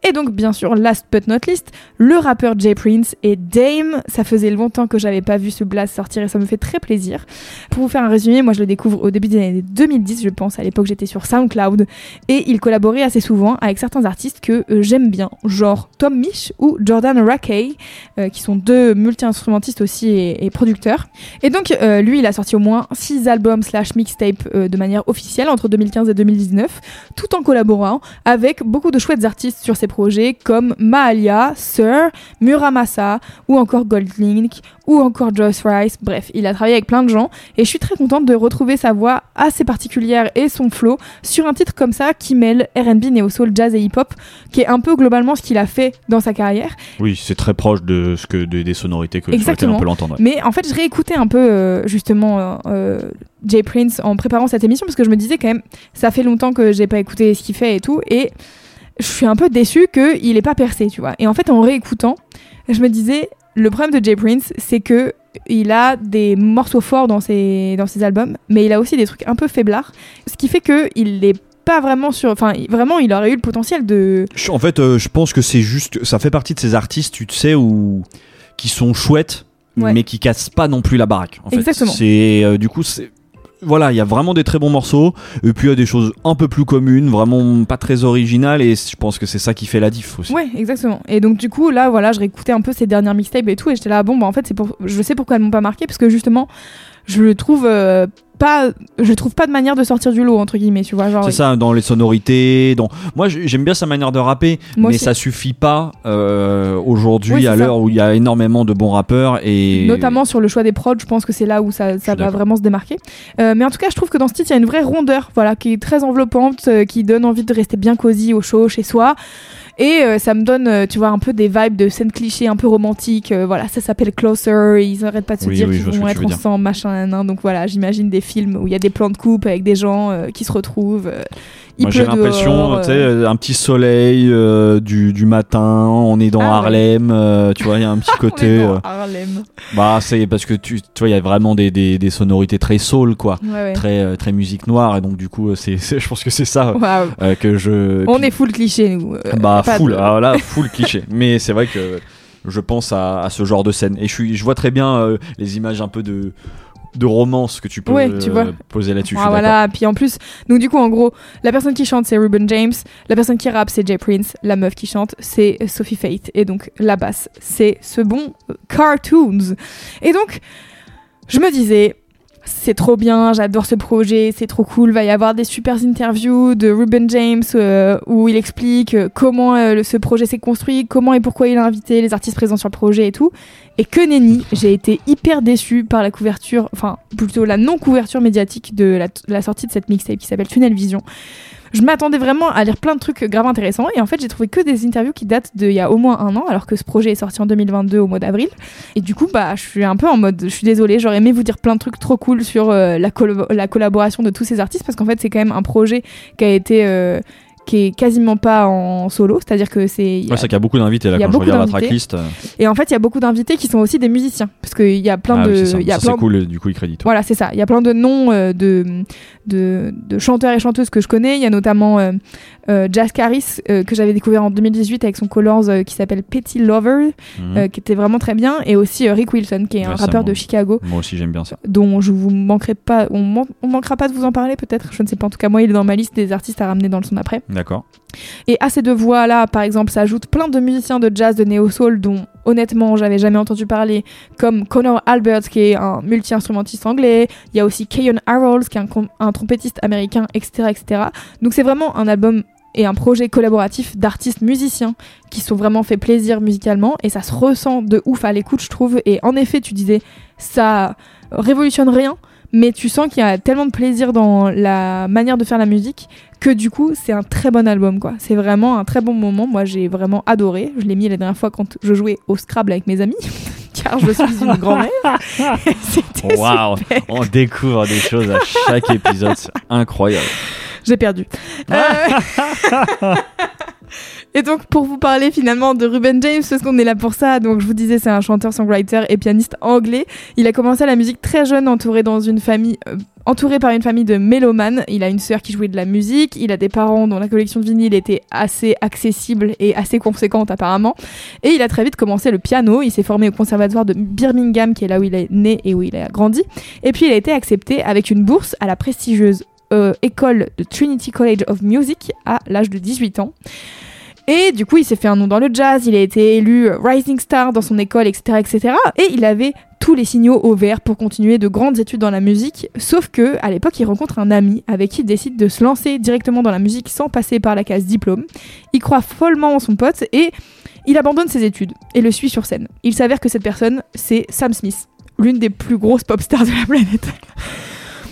Et donc bien sûr, last but not least, le rappeur Jay Prince et Dame. Ça faisait longtemps que j'avais pas vu ce blast sortir et ça me fait très plaisir. Pour vous faire un résumé, moi je le découvre au début des années 2010, je pense. À l'époque, j'étais sur SoundCloud et il collaborait assez souvent avec certains artistes que euh, j'aime bien, genre Tom Misch ou Jordan Rakey, euh, qui sont deux multi-instrumentistes aussi et, producteurs. Et donc, lui, il a sorti au moins 6 albums slash mixtapes euh, de manière officielle entre 2015 et 2019, tout en collaborant avec beaucoup de chouettes artistes sur ses projets comme Mahalia, Sir, Muramasa ou encore Goldlink ou encore Joyce Rice. Bref, il a travaillé avec plein de gens et je suis très contente de retrouver sa voix assez particulière et son flow sur un titre comme ça qui mêle R&B, néo soul, jazz et hip-hop, qui est un peu globalement ce qu'il a fait dans sa carrière. oui c'est très proche de ce que de- des sonorités que sur lesquelles Exactement. on peut l'entendre ouais. Mais en fait, je réécoutais un peu euh, justement euh, Jay Prince en préparant cette émission parce que je me disais quand même, ça fait longtemps que j'ai pas écouté ce qu'il fait et tout, et je suis un peu déçue qu'il ait pas percé, tu vois. Et en fait, en réécoutant, je me disais, le problème de Jay Prince, c'est que il a des morceaux forts dans ses, dans ses albums, mais il a aussi des trucs un peu faiblards, ce qui fait que il est pas vraiment sur. Enfin, vraiment, il aurait eu le potentiel de. En fait, euh, je pense que c'est juste, ça fait partie de ces artistes, tu sais, où qui sont chouettes, Ouais. mais qui cassent pas non plus la baraque. En fait. Exactement. C'est euh, du coup, c'est voilà, il y a vraiment des très bons morceaux, et puis il y a des choses un peu plus communes, vraiment pas très originales, et je pense que c'est ça qui fait la diff aussi. Ouais, exactement. Et donc du coup, là, voilà, je réécoutais un peu ses dernières mixtapes et tout, et j'étais là, bon, bah en fait, c'est pour, je sais pourquoi elles m'ont pas marqué, parce que justement, je le trouve euh, pas, je trouve pas de manière de sortir du lot entre guillemets, tu vois, genre. C'est ça, dans les sonorités. Dans... Moi, j'aime bien sa manière de rapper, Moi mais aussi. ça suffit pas euh, aujourd'hui, Oui, à l'heure où il y a énormément de bons rappeurs. Et... Notamment sur le choix des prods, je pense que c'est là où ça, ça va vraiment se démarquer. Euh, mais en tout cas, je trouve que dans ce titre, il y a une vraie rondeur, voilà, qui est très enveloppante, qui donne envie de rester bien cosy au chaud chez soi. Et euh, ça me donne, euh, tu vois, un peu des vibes de scènes clichés un peu romantiques. euh, voilà, ça s'appelle Closer. Ils arrêtent pas de se Oui, dire oui, qu'ils vont être ensemble, machin, nan, nan. Donc voilà, j'imagine des films où il y a des plans de coupe avec des gens euh, qui se retrouvent. Il Moi, j'ai l'impression, dehors, tu sais, euh, un petit soleil euh, du, du matin, on est dans Ah. Harlem, euh, tu vois, il y a un petit on est côté. dans euh, Harlem. bah, c'est parce que tu, tu vois, il y a vraiment des, des, des sonorités très soul, quoi, Ouais, ouais. très, très musique noire, et donc du coup, c'est, je pense que c'est ça que je. On puis- est full cliché, nous. Bah, full, de- alors là, full cliché. Mais c'est vrai que je pense à, à ce genre de scène. Et je, suis, je vois très bien euh, les images un peu de, de romance que tu peux Ouais, tu euh, vois. poser là-dessus. Ah, voilà, puis en plus, donc du coup, en gros, la personne qui chante, c'est Ruben James, la personne qui rappe, c'est Jay Prince, la meuf qui chante, c'est Sophie Fate, et donc la basse, c'est ce bon euh, Cartoons. Et donc, je me disais, c'est trop bien, j'adore ce projet, c'est trop cool, va y avoir des super interviews de Ruben James euh, où il explique euh, comment euh, ce projet s'est construit, comment et pourquoi il a invité les artistes présents sur le projet et tout. Et que nenni, j'ai été hyper déçue par la couverture, enfin plutôt la non-couverture médiatique de la sortie de cette mixtape qui s'appelle Tunnel Vision. Je m'attendais vraiment à lire plein de trucs grave intéressants et en fait j'ai trouvé que des interviews qui datent d'il y a au moins un an alors que ce projet est sorti en 2022 au mois d'avril. Et du coup bah je suis un peu en mode je suis désolée j'aurais aimé vous dire plein de trucs trop cool sur euh, la, la collaboration de tous ces artistes parce qu'en fait c'est quand même un projet qui a été euh, qui est quasiment pas en solo c'est à dire que c'est Ouais, c'est qu'il y a beaucoup d'invités là il y a quand je regarde la tracklist. euh, et en fait il y a beaucoup d'invités qui sont aussi des musiciens parce qu'il y a plein ah oui, de c'est ça. il y a Ça, plein c'est cool, du coup, il crédite. voilà, c'est ça. Il y a plein de noms euh, de, de, de chanteurs et chanteuses que je connais. Il y a notamment euh, euh, Jazz Caris euh, que j'avais découvert en 2018 avec son Colors qui s'appelle Petty Lover, Mhm. qui était vraiment très bien, et aussi Rick Wilson qui est un Ouais, rappeur de Chicago Moi aussi, j'aime bien ça. dont je vous manquerai pas, on, man- on manquera pas de vous en parler peut-être, je ne sais pas. En tout cas, moi, il est dans ma liste des artistes à ramener dans le son après. D'accord. Et à ces deux voix-là, par exemple, s'ajoutent plein de musiciens de jazz, de néo-soul, dont honnêtement, j'avais jamais entendu parler, comme Connor Alberts, qui est un multi-instrumentiste anglais. Il y a aussi Keyon Harold, qui est un, trompettiste américain, etc., etc. Donc c'est vraiment un album et un projet collaboratif d'artistes musiciens qui sont vraiment fait plaisir musicalement et ça se ressent de ouf à l'écoute, je trouve. Et en effet, tu disais, ça révolutionne rien, mais tu sens qu'il y a tellement de plaisir dans la manière de faire la musique que du coup c'est un très bon album quoi. C'est vraiment un très bon moment. Moi j'ai vraiment adoré. Je l'ai mis la dernière fois quand je jouais au Scrabble avec mes amis car je suis une grand-mère. Waouh, on découvre des choses à chaque épisode, c'est incroyable. J'ai perdu. Euh, Et donc pour vous parler finalement de Ruben James, parce qu'on est là pour ça, donc je vous disais c'est un chanteur, songwriter et pianiste anglais. Il a commencé la musique très jeune, entouré dans une famille, euh, entouré par une famille de mélomanes. Il a une sœur qui jouait de la musique, il a des parents dont la collection de vinyle était assez accessible et assez conséquente apparemment. Et il a très vite commencé le piano. Il s'est formé au conservatoire de Birmingham, qui est là où il est né et où il a grandi. Et puis il a été accepté avec une bourse à la prestigieuse euh, école de Trinity College of Music à l'âge de 18 ans. Et du coup, il s'est fait un nom dans le jazz, il a été élu Rising Star dans son école, etc., etc. Et il avait tous les signaux au vert pour continuer de grandes études dans la musique. Sauf que, à l'époque, il rencontre un ami avec qui il décide de se lancer directement dans la musique sans passer par la case diplôme. Il croit follement en son pote et il abandonne ses études et le suit sur scène. Il s'avère que cette personne, c'est Sam Smith, l'une des plus grosses pop stars de la planète.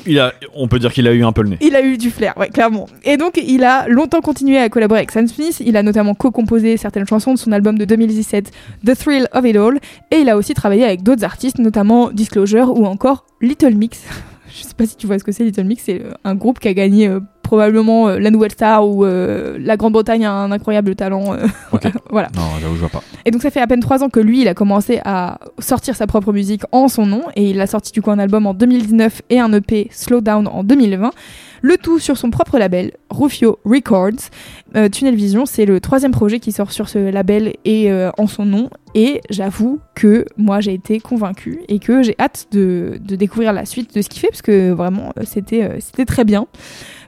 Il a, on peut dire qu'il a eu un peu le nez. Il a eu du flair, ouais, clairement. Et donc, il a longtemps continué à collaborer avec Sam Smith. Il a notamment co-composé certaines chansons de son album de 2017, The Thrill of It All. Et il a aussi travaillé avec d'autres artistes, notamment Disclosure ou encore Little Mix. Je sais pas si tu vois ce que c'est Little Mix, c'est euh, un groupe qui a gagné euh, probablement euh, la Nouvelle Star ou euh, la Grande-Bretagne a un incroyable talent. voilà. Non, j'avoue, je vois pas. Et donc ça fait à peine trois ans que lui, il a commencé à sortir sa propre musique en son nom et il a sorti du coup un album en 2019 et un EP Slow Down en 2020. Le tout sur son propre label, Rufio Records. Euh, Tunnel Vision, c'est le troisième projet qui sort sur ce label et euh, en son nom. Et j'avoue que moi j'ai été convaincue et que j'ai hâte de, découvrir la suite de ce qu'il fait parce que vraiment euh, c'était c'était très bien.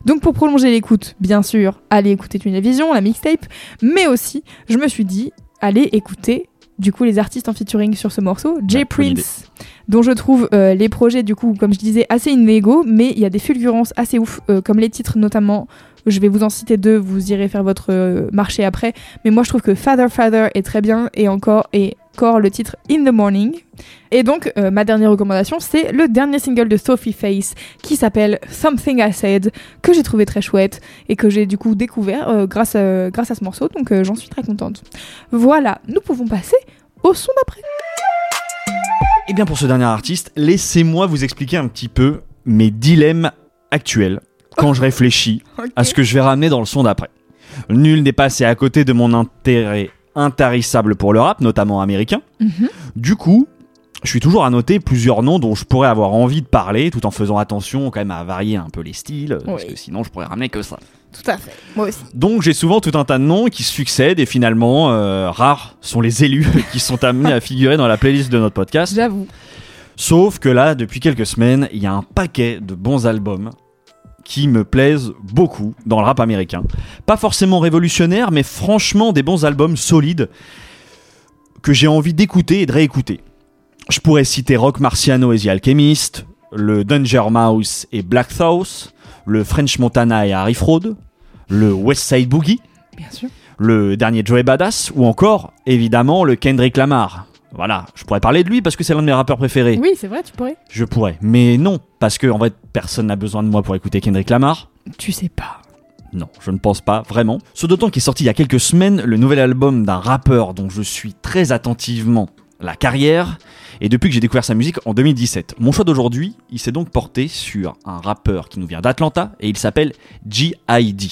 Donc pour prolonger l'écoute, bien sûr, allez écouter Tunnel Vision, la mixtape, mais aussi je me suis dit allez écouter du coup les artistes en featuring sur ce morceau, Jay. Prince, dont je trouve euh, les projets du coup comme je disais assez inégaux, mais il y a des fulgurances assez ouf, euh, comme les titres notamment. Je vais vous en citer deux, vous irez faire votre euh, marché après. Mais moi je trouve que Father Father est très bien et encore et encore le titre In the Morning. Et donc euh, ma dernière recommandation c'est le dernier single de Sophie Face qui s'appelle Something I Said que j'ai trouvé très chouette et que j'ai du coup découvert euh, grâce, à, grâce à ce morceau donc euh, j'en suis très contente. Voilà, nous pouvons passer au son d'après. Et bien pour ce dernier artiste, laissez-moi vous expliquer un petit peu mes dilemmes actuels quand je réfléchis à ce que je vais ramener dans le son d'après. Nul n'est passé à côté de mon intérêt intarissable pour le rap, notamment américain. Mhm. Du coup, je suis toujours à noter plusieurs noms dont je pourrais avoir envie de parler, tout en faisant attention quand même à varier un peu les styles, parce Oui. que sinon je pourrais ramener que ça. Tout à fait, moi aussi. Donc j'ai souvent tout un tas de noms qui se succèdent et finalement, euh, rares sont les élus qui sont amenés à figurer dans la playlist de notre podcast. J'avoue. Sauf que là, depuis quelques semaines, il y a un paquet de bons albums qui me plaisent beaucoup dans le rap américain. Pas forcément révolutionnaires, mais franchement des bons albums solides que j'ai envie d'écouter et de réécouter. Je pourrais citer Rock Marciano et The Alchemist, le Danger Mouse et Black Thought, le French Montana et Harry Fraud, le West Side Boogie, Bien sûr. le dernier Joey Badass, ou encore, évidemment, le Kendrick Lamar. Voilà, je pourrais parler de lui parce que c'est l'un de mes rappeurs préférés. Oui, c'est vrai, tu pourrais. Je pourrais, mais non, parce que en fait, personne n'a besoin de moi pour écouter Kendrick Lamar. Tu sais pas. Non, je ne pense pas vraiment. Ce d'autant qu'il est sorti il y a quelques semaines le nouvel album d'un rappeur dont je suis très attentivement la carrière, et depuis que j'ai découvert sa musique en 2017. Mon choix d'aujourd'hui, il s'est donc porté sur un rappeur qui nous vient d'Atlanta, et il s'appelle G.I.D.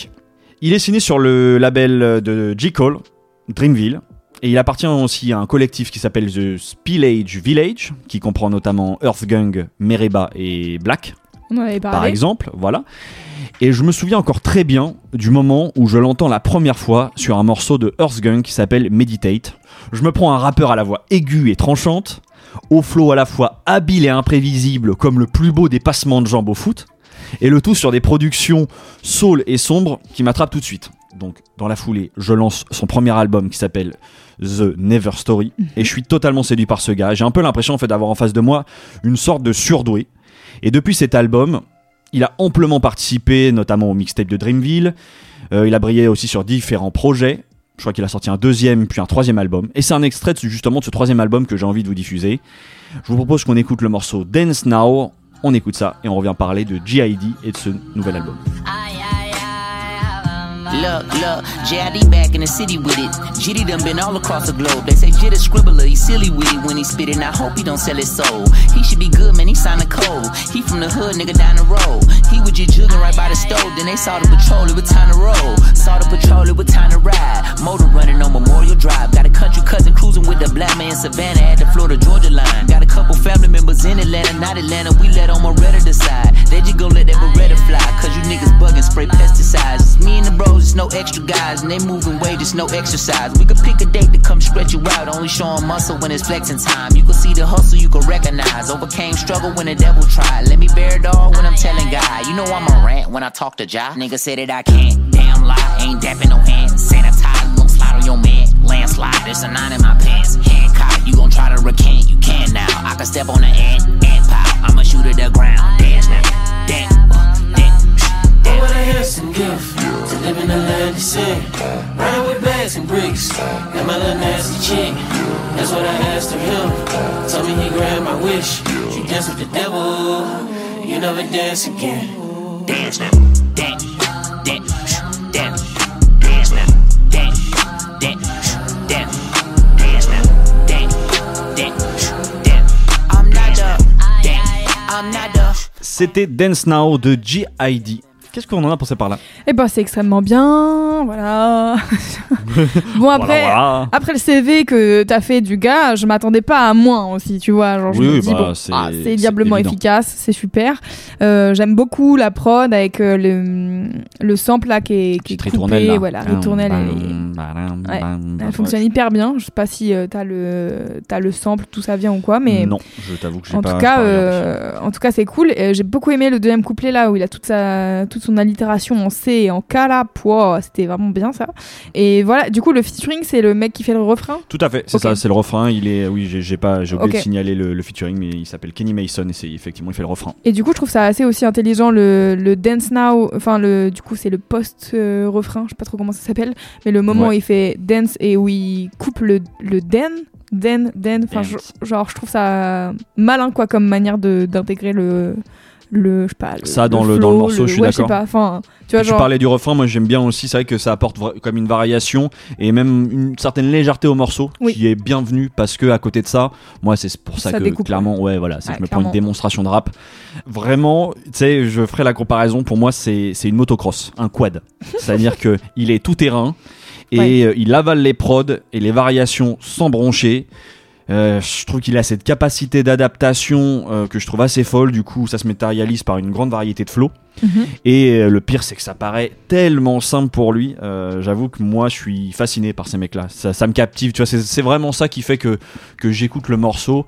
Il est signé sur le label de J. Cole, Dreamville, et il appartient aussi à un collectif qui s'appelle The Spillage Village, qui comprend notamment Earthgang, Mereba et Black. Par exemple, voilà. Et je me souviens encore très bien du moment où je l'entends la première fois sur un morceau de Earthgang qui s'appelle Meditate. Je me prends un rappeur à la voix aiguë et tranchante, au flow à la fois habile et imprévisible comme le plus beau des passements de jambes au foot, et le tout sur des productions soul et sombres qui m'attrapent tout de suite. Donc dans la foulée, je lance son premier album qui s'appelle The Never Story, et je suis totalement séduit par ce gars. J'ai un peu l'impression en fait d'avoir en face de moi une sorte de surdoué. Et depuis cet album, il a amplement participé, notamment au mixtape de Dreamville. Euh, il a brillé aussi sur différents projets. Je crois qu'il a sorti un deuxième puis un troisième album. Et c'est un extrait de, justement de ce troisième album que j'ai envie de vous diffuser. Je vous propose qu'on écoute le morceau Dance Now. On écoute ça et on revient parler de GID et de ce nouvel album. Look, look, JID back in the city with it. Jitty done been all across the globe. They say Jit a scribbler, he silly with it when he spit it. And I hope he don't sell his soul. He should be good, man, he signed a code. He from the hood, nigga down the road. He was just jugging right by the stove. Then they saw the patrol, it was time to roll. Saw the patrol, it was time to ride. Motor running on Memorial Drive. Got a country cousin cruising with the black man Savannah at the Florida Georgia line. Got a couple family members in Atlanta, not Atlanta. We let on Moretta decide. They just gon' let that Beretta fly. Cause you niggas bugging, spray pesticides. It's me and the bros, it's no extra guys. And they moving weight, it's no exercise. We could pick a date to come stretch you out. Only showing muscle when it's flexing time. You can see the hustle, you can recognize. Overcame struggle when the devil tried. Let me bear it all when I'm telling God. You know I'm a rant when I talk to Jah. Nigga said that I can't. Damn lie, ain't dapping no hand. Sanitize, gon' slide on your man. Landslide, there's a nine in my pants. Hancock, you gon' try to recant. You can now. I can step on the ant, ant pile. I'ma shoot at the ground. Dance now. Dance, What dance. a handsome gift to live in the land of sin. Riding with bags and bricks, and my little nasty chick. That's what I asked of him. Told me he grabbed my wish. You dance with the devil, you never dance again. Dance now. Dance, dance, dance. Dance now. Dance, dance, dance. Dance now. Dance, dance, dance. I'm not the dance. I'm not the. C'était Dance Now de GID. Qu'est-ce qu'on en a pensé par là Eh ben, c'est extrêmement bien, voilà. bon, après, Voilà, voilà. après le CV que t'as fait du gars, je m'attendais pas à moins aussi, tu vois. Genre, je Oui, me oui, dis, bah, bon, c'est- ah, c'est diablement efficace, c'est super. Euh, J'aime beaucoup la prod avec euh, le, le sample là qui est, qui est coupé. ritournelle là. Voilà, ritournelle. elle Ouais, fonctionne hyper bien. Je sais pas si euh, t'as le t'as le sample, tout ça vient ou quoi, mais Non, je t'avoue que j'ai pas. tout cas, euh, en tout cas, c'est cool. J'ai beaucoup aimé le deuxième couplet là où il a toute sa toute son allitération en C et en K là. C'était vraiment bien ça. Et voilà, du coup, le featuring, c'est le mec qui fait le refrain? Tout à fait, c'est ça, c'est le refrain. Il est, oui, j'ai pas, j'ai oublié de signaler le, le featuring, mais il s'appelle Kenny Mason et c'est effectivement il fait le refrain. Et du coup, je trouve ça assez aussi intelligent le, le dance now. Enfin, le du coup, c'est le post euh, refrain. Je sais pas trop comment ça s'appelle, mais le moment Ouais. où il fait dance et où il coupe le le den. Den, den, enfin, genre, je trouve ça malin, quoi, comme manière de- d'intégrer le, le, je sais pas, le, Ça, dans le- dans le flow, morceau, je suis ouais, sais d'accord. pas, enfin, tu vois, tu genre, parlais du refrain, moi j'aime bien aussi, c'est vrai que ça apporte comme une variation et même une certaine légèreté au morceau Oui. qui est bienvenue parce que à côté de ça, moi c'est pour ça, Ça que découpe, clairement, ouais, voilà, c'est que Ouais, je me prends une démonstration de rap. Vraiment, tu sais, je ferai la comparaison, pour moi c'est c'est une motocross, un quad. C'est-à-dire que il est tout terrain et Ouais. euh, il avale les prods et les variations sans broncher. Euh, je trouve qu'il a cette capacité d'adaptation euh, que je trouve assez folle. Du coup, ça se matérialise par une grande variété de flows. Mhm. Et euh, le pire, c'est que ça paraît tellement simple pour lui. J'avoue que moi, je suis fasciné par ces mecs-là. Ça, ça me captive. Tu vois, c'est- vraiment ça qui fait que, que j'écoute le morceau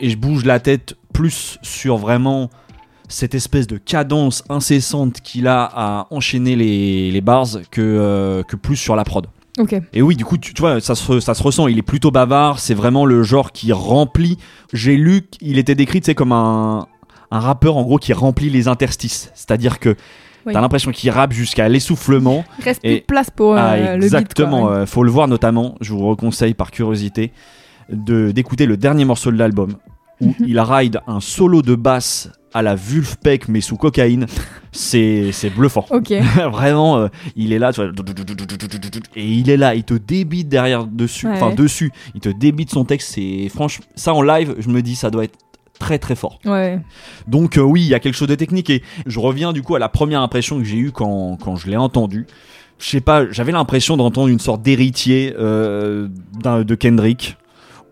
et je bouge la tête plus sur vraiment cette espèce de cadence incessante qu'il a à enchaîner les, les bars que, que plus sur la prod. Et oui, du coup, tu, tu vois, ça se, ça se ressent. Il est plutôt bavard. C'est vraiment le genre qui remplit. J'ai lu qu'il était décrit, tu sais, comme un, un rappeur en gros qui remplit les interstices. C'est-à-dire que Oui. t'as l'impression qu'il rappe jusqu'à l'essoufflement. il reste Et- plus de place pour euh, Ah, le exactement. ouais. euh, faut le voir notamment. Je vous conseille par curiosité de d'écouter le dernier morceau de l'album où Mhm. il ride un solo de basse à la Vulfpeck mais sous cocaïne. C'est bluffant. Ok, Vraiment, euh, il est là, tu vois, et il est là, il te débite derrière dessus, Ouais. enfin dessus, il te débite son texte. C'est franchement, ça en live, je me dis, ça doit être très très fort. ouais, Donc euh, oui, il y a quelque chose de technique et je reviens du coup à la première impression que j'ai eue quand, quand je l'ai entendu. Je sais pas, j'avais l'impression d'entendre une sorte d'héritier euh, de Kendrick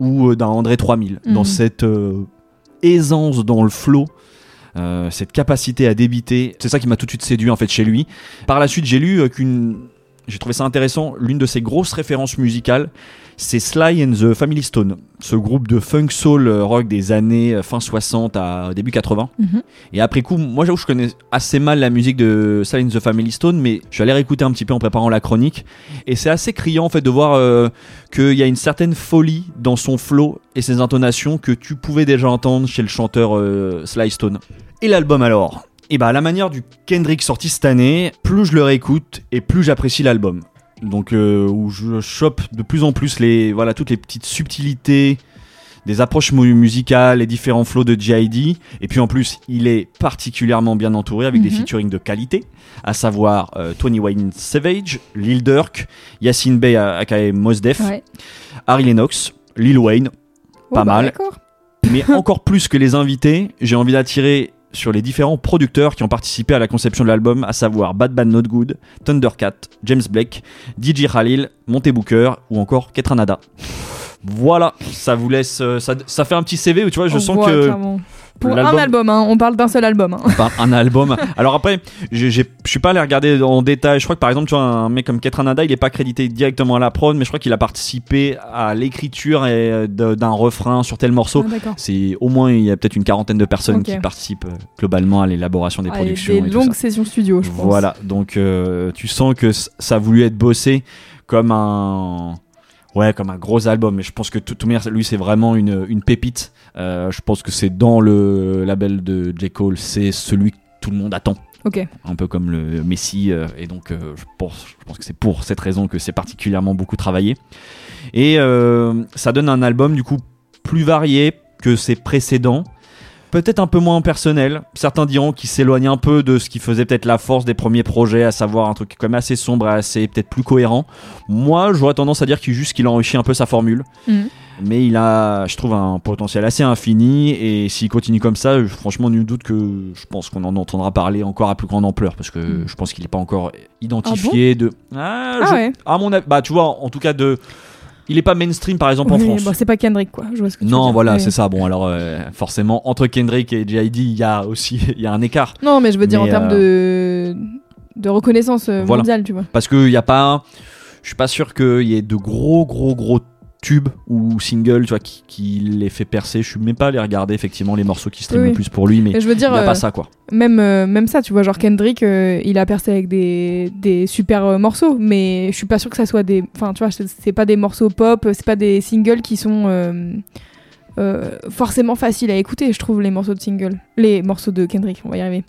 ou euh, d'un André 3000 Mhm. dans cette euh, aisance dans le flow. Euh, cette capacité à débiter. C'est ça qui m'a tout de suite séduit en fait chez lui. Par la suite, j'ai lu euh, qu'une j'ai trouvé ça intéressant. L'une de ses grosses références musicales, c'est Sly and the Family Stone, ce groupe de funk soul euh, rock des années fin 60 à début 80. Mhm. Et après coup, moi j'avoue que je connais assez mal la musique de Sly and the Family Stone, mais je suis allé réécouter un petit peu en préparant la chronique. Et c'est assez criant en fait de voir euh, qu'il y a une certaine folie dans son flow et ses intonations que tu pouvais déjà entendre chez le chanteur euh, Sly Stone. Et l'album alors? Et bah à la manière du Kendrick sorti cette année, plus je le réécoute et plus j'apprécie l'album. Donc euh, où je chope de plus en plus les voilà toutes les petites subtilités des approches mu- musicales, les différents flows de J.I.D. Et puis en plus, il est particulièrement bien entouré avec des Mhm. featuring de qualité, à savoir euh, Tony Wayne Savage, Lil Durk, Yacine Bey aka Mos Def, Ouais. Harry Lennox, Lil Wayne, Oh, Pas bah, mal. Mais encore plus que les invités, j'ai envie d'attirer sur les différents producteurs qui ont participé à la conception de l'album, à savoir Bad Bad Not Good, Thundercat, James Blake, DJ Khalil, Monte Booker ou encore Ketranada. Voilà, ça vous laisse, euh, ça, ça fait un petit CV où tu vois, je sens que clairement. Pour un album, hein, on parle d'un seul album. hein. Enfin, un album. Alors après, je suis pas allé regarder en détail. Je crois que par exemple, tu vois, un mec comme Ketranada, il est pas crédité directement à la prod, mais je crois qu'il a participé à l'écriture et, euh, d'un refrain sur tel morceau. Ah. C'est au moins il y a peut-être une quarantaine de personnes qui participent euh, globalement à l'élaboration des Ah, et productions. des et longues sessions studio, je pense. Voilà, donc euh, tu sens que ça a voulu être bossé comme un ouais comme un gros album. Mais je pense que tout, tout lui c'est vraiment une, une pépite. Euh, je pense que c'est dans le label de J Cole, c'est celui que tout le monde attend Ok. un peu comme le Messi euh, et donc euh, je pense, je pense que c'est pour cette raison que c'est particulièrement beaucoup travaillé et ça donne un album du coup plus varié que ses précédents peut-être un peu moins personnel certains diront qu'il s'éloigne un peu de ce qui faisait peut-être la force des premiers projets à savoir un truc quand même assez sombre et assez peut-être plus cohérent moi j'aurais tendance à dire qu'il juste qu'il enrichit un peu sa formule Mhm. mais il a, je trouve, un potentiel assez infini. Et s'il continue comme ça, franchement, nul doute que je pense qu'on en entendra parler encore à plus grande ampleur. Parce que Mm. je pense qu'il n'est pas encore identifié de. Ah, Ah je- ouais. À mon avis, bah, tu vois, en tout cas, de. Il n'est pas mainstream, par exemple, en Oui, France. bon, c'est pas Kendrick, quoi. Je vois ce que tu veux non, voilà, c'est ça. Bon, alors, euh, forcément, entre Kendrick et JID, il y a aussi il y a un écart. Non, mais je veux dire Mais, en termes de de reconnaissance euh, Voilà. mondiale, tu vois. Parce qu'il n'y a pas. Je suis pas sûr qu'il y ait de gros, gros, gros tubes ou singles tu vois, qui, qui les fait percer. Je suis même pas allé regarder effectivement les morceaux qui streament Oui, le plus pour lui, mais Et je veux il dire, n'y a euh, pas ça quoi. même, euh, même ça, tu vois, genre Kendrick, euh, il a percé avec des, des super euh, morceaux, mais je suis pas sûr que ça soit des. Enfin, tu vois, c'est pas des morceaux pop, c'est pas des singles qui sont euh, euh, forcément faciles à écouter, je trouve, les morceaux de single. Les morceaux de Kendrick, on va y arriver.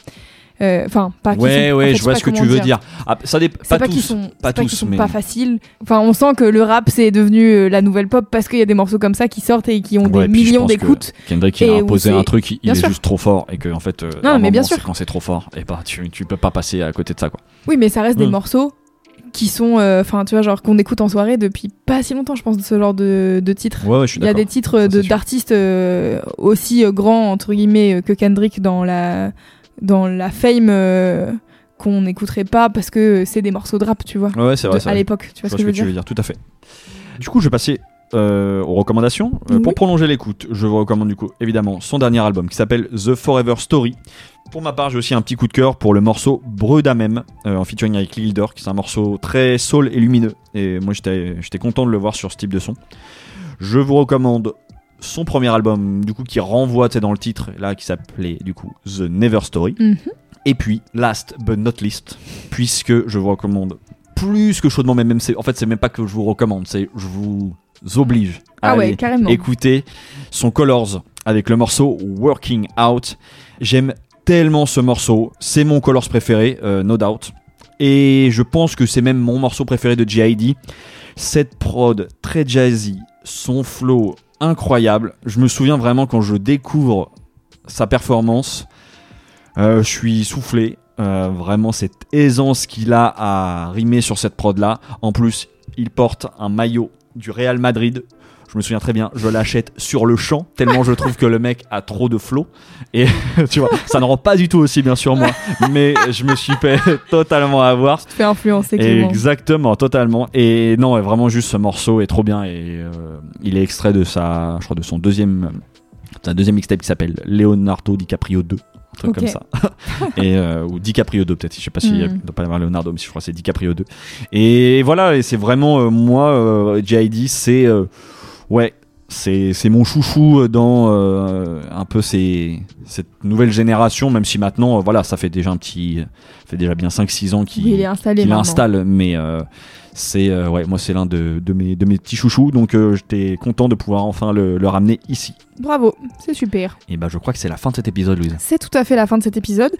Euh, Enfin, pas Ouais, sont- en ouais, fait, je vois pas ce que tu veux dire. Ah, ça C'est pas, pas, tous. sont, pas pas tous, sont mais- pas faciles. Enfin, on sent que le rap c'est devenu euh, la nouvelle pop parce qu'il y a des morceaux comme ça qui sortent et qui ont Ouais, des millions d'écoutes. Kendrick il a imposé un truc, il Bien est sûr. juste trop fort et que en fait, euh, Non, un mais bien sûr. quand c'est trop fort, et bah tu, tu peux pas passer à côté de ça quoi. Oui, mais ça reste des Hmm. morceaux qui sont, euh, enfin, tu vois, genre qu'on écoute en soirée depuis pas si longtemps, je pense, de ce genre de, de titres. Ouais, ouais, je suis Il y a des titres de- d'artistes euh, aussi euh, grands entre guillemets que Kendrick dans la dans la fame euh, qu'on n'écouterait pas parce que c'est des morceaux de rap, tu vois, Ouais, c'est vrai. de- à l'époque. Tu vois Je ce que je veux tu dire veux dire, tout à fait. Du coup, je vais passer euh, aux recommandations. Euh, Oui. Pour prolonger l'écoute, je vous recommande du coup évidemment son dernier album qui s'appelle The Forever Story. Pour ma part, j'ai aussi un petit coup de cœur pour le morceau Bredamem euh, en featuring avec Lil Durk. C'est un morceau très soul et lumineux. Et moi, j'étais content de le voir sur ce type de son. Je vous recommande son premier album, du coup, qui renvoie dans le titre, là, qui s'appelait du coup The Never Story. Mhm. Et puis, last but not least, puisque je vous recommande plus que chaudement, mais même c'est, en fait, c'est même pas que je vous recommande, c'est je vous oblige à Ah ouais, aller écouter son Colors avec le morceau Working Out. J'aime tellement ce morceau, c'est mon Colors préféré, euh, no doubt. Et je pense que c'est même mon morceau préféré de G.I.D. Cette prod très jazzy, son flow incroyable. Je me souviens vraiment quand je découvre sa performance, euh, je suis soufflé. Euh, vraiment cette aisance qu'il a à rimer sur cette prod là. En plus, il porte un maillot du Real Madrid. Je me souviens très bien, je l'achète sur le champ tellement je trouve que le mec a trop de flow. Et tu vois, ça ne rend pas du tout aussi bien sur moi, mais je me suis fait totalement avoir. Tu te fais influencer, Clément. Exactement, totalement. Et non, vraiment juste ce morceau est trop bien et euh, il est extrait de sa, je crois, de son deuxième un deuxième mixtape qui s'appelle Leonardo DiCaprio 2. Un truc comme ça. et, euh, ou DiCaprio 2, peut-être. Je sais pas s'il Mm. doit pas y avoir Leonardo, mais je crois que c'est DiCaprio 2. Et voilà, et c'est vraiment, euh, moi, euh, JID, c'est. Euh, ouais. C'est, c'est mon chouchou dans euh, un peu ces, cette nouvelle génération, même si maintenant, euh, voilà, ça fait déjà un petit. fait déjà bien 5-6 ans qu'il Oui, il est installé qu'il maintenant. installe, mais euh, c'est euh, ouais, moi c'est l'un de, de mes de mes petits chouchous, donc euh, j'étais content de pouvoir enfin le, le ramener ici. Bravo, c'est super. Et bah je crois que c'est la fin de cet épisode, Louise. C'est tout à fait la fin de cet épisode.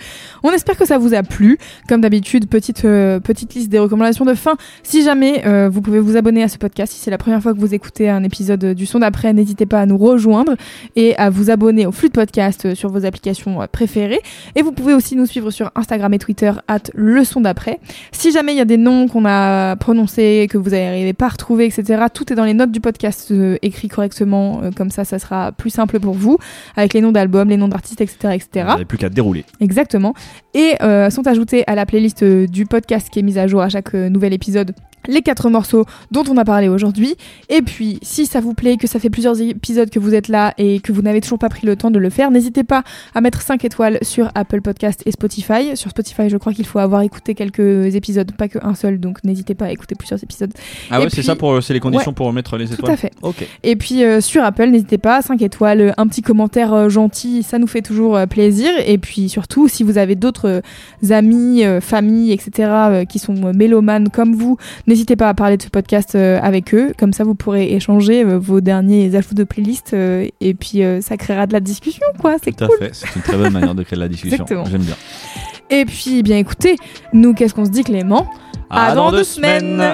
On espère que ça vous a plu. Comme d'habitude, petite, euh, petite liste des recommandations de fin. Si jamais euh, vous pouvez vous abonner à ce podcast, si c'est la première fois que vous écoutez un épisode euh, du son d'après, n'hésitez pas à nous rejoindre et à vous abonner au flux de podcast sur vos applications préférées. Et vous pouvez aussi nous suivre sur Instagram et Twitter, at le son d'après. Si jamais il y a des noms qu'on a prononcés, que vous n'arrivez pas à retrouver, etc., tout est dans les notes du podcast euh, écrit correctement. Comme ça, ça sera plus simple pour vous, avec les noms d'albums, les noms d'artistes, etc., etc. Vous n'avez plus qu'à dérouler. Exactement. Et euh, sont ajoutés à la playlist euh, du podcast qui est mise à jour à chaque euh, nouvel épisode les quatre morceaux dont on a parlé aujourd'hui. Et puis, si ça vous plaît, que ça fait plusieurs épisodes que vous êtes là et que vous n'avez toujours pas pris le temps de le faire, n'hésitez pas à mettre 5 étoiles sur Apple Podcast et Spotify. Sur Spotify, je crois qu'il faut avoir écouté quelques épisodes, pas qu'un seul, donc n'hésitez pas à écouter plusieurs épisodes. Ah Et ouais, puis- c'est ça pour c'est les conditions pour mettre les Tout étoiles. à fait. Ok. Et puis euh, sur Apple, n'hésitez pas, 5 étoiles, un petit commentaire euh, gentil, ça nous fait toujours euh, plaisir. Et puis surtout, si vous avez d'autres amis, familles, etc., qui sont mélomanes comme vous, n'hésitez pas à parler de ce podcast euh, avec eux. Comme ça, vous pourrez échanger euh, vos derniers ajouts de playlist. euh, et puis ça créera de la discussion, quoi. C'est Tout à cool. fait, c'est une très bonne manière de créer de la discussion. Exactement. J'aime bien. Et puis, eh bien écoutez, nous, qu'est-ce qu'on se dit, Clément? À dans deux semaines.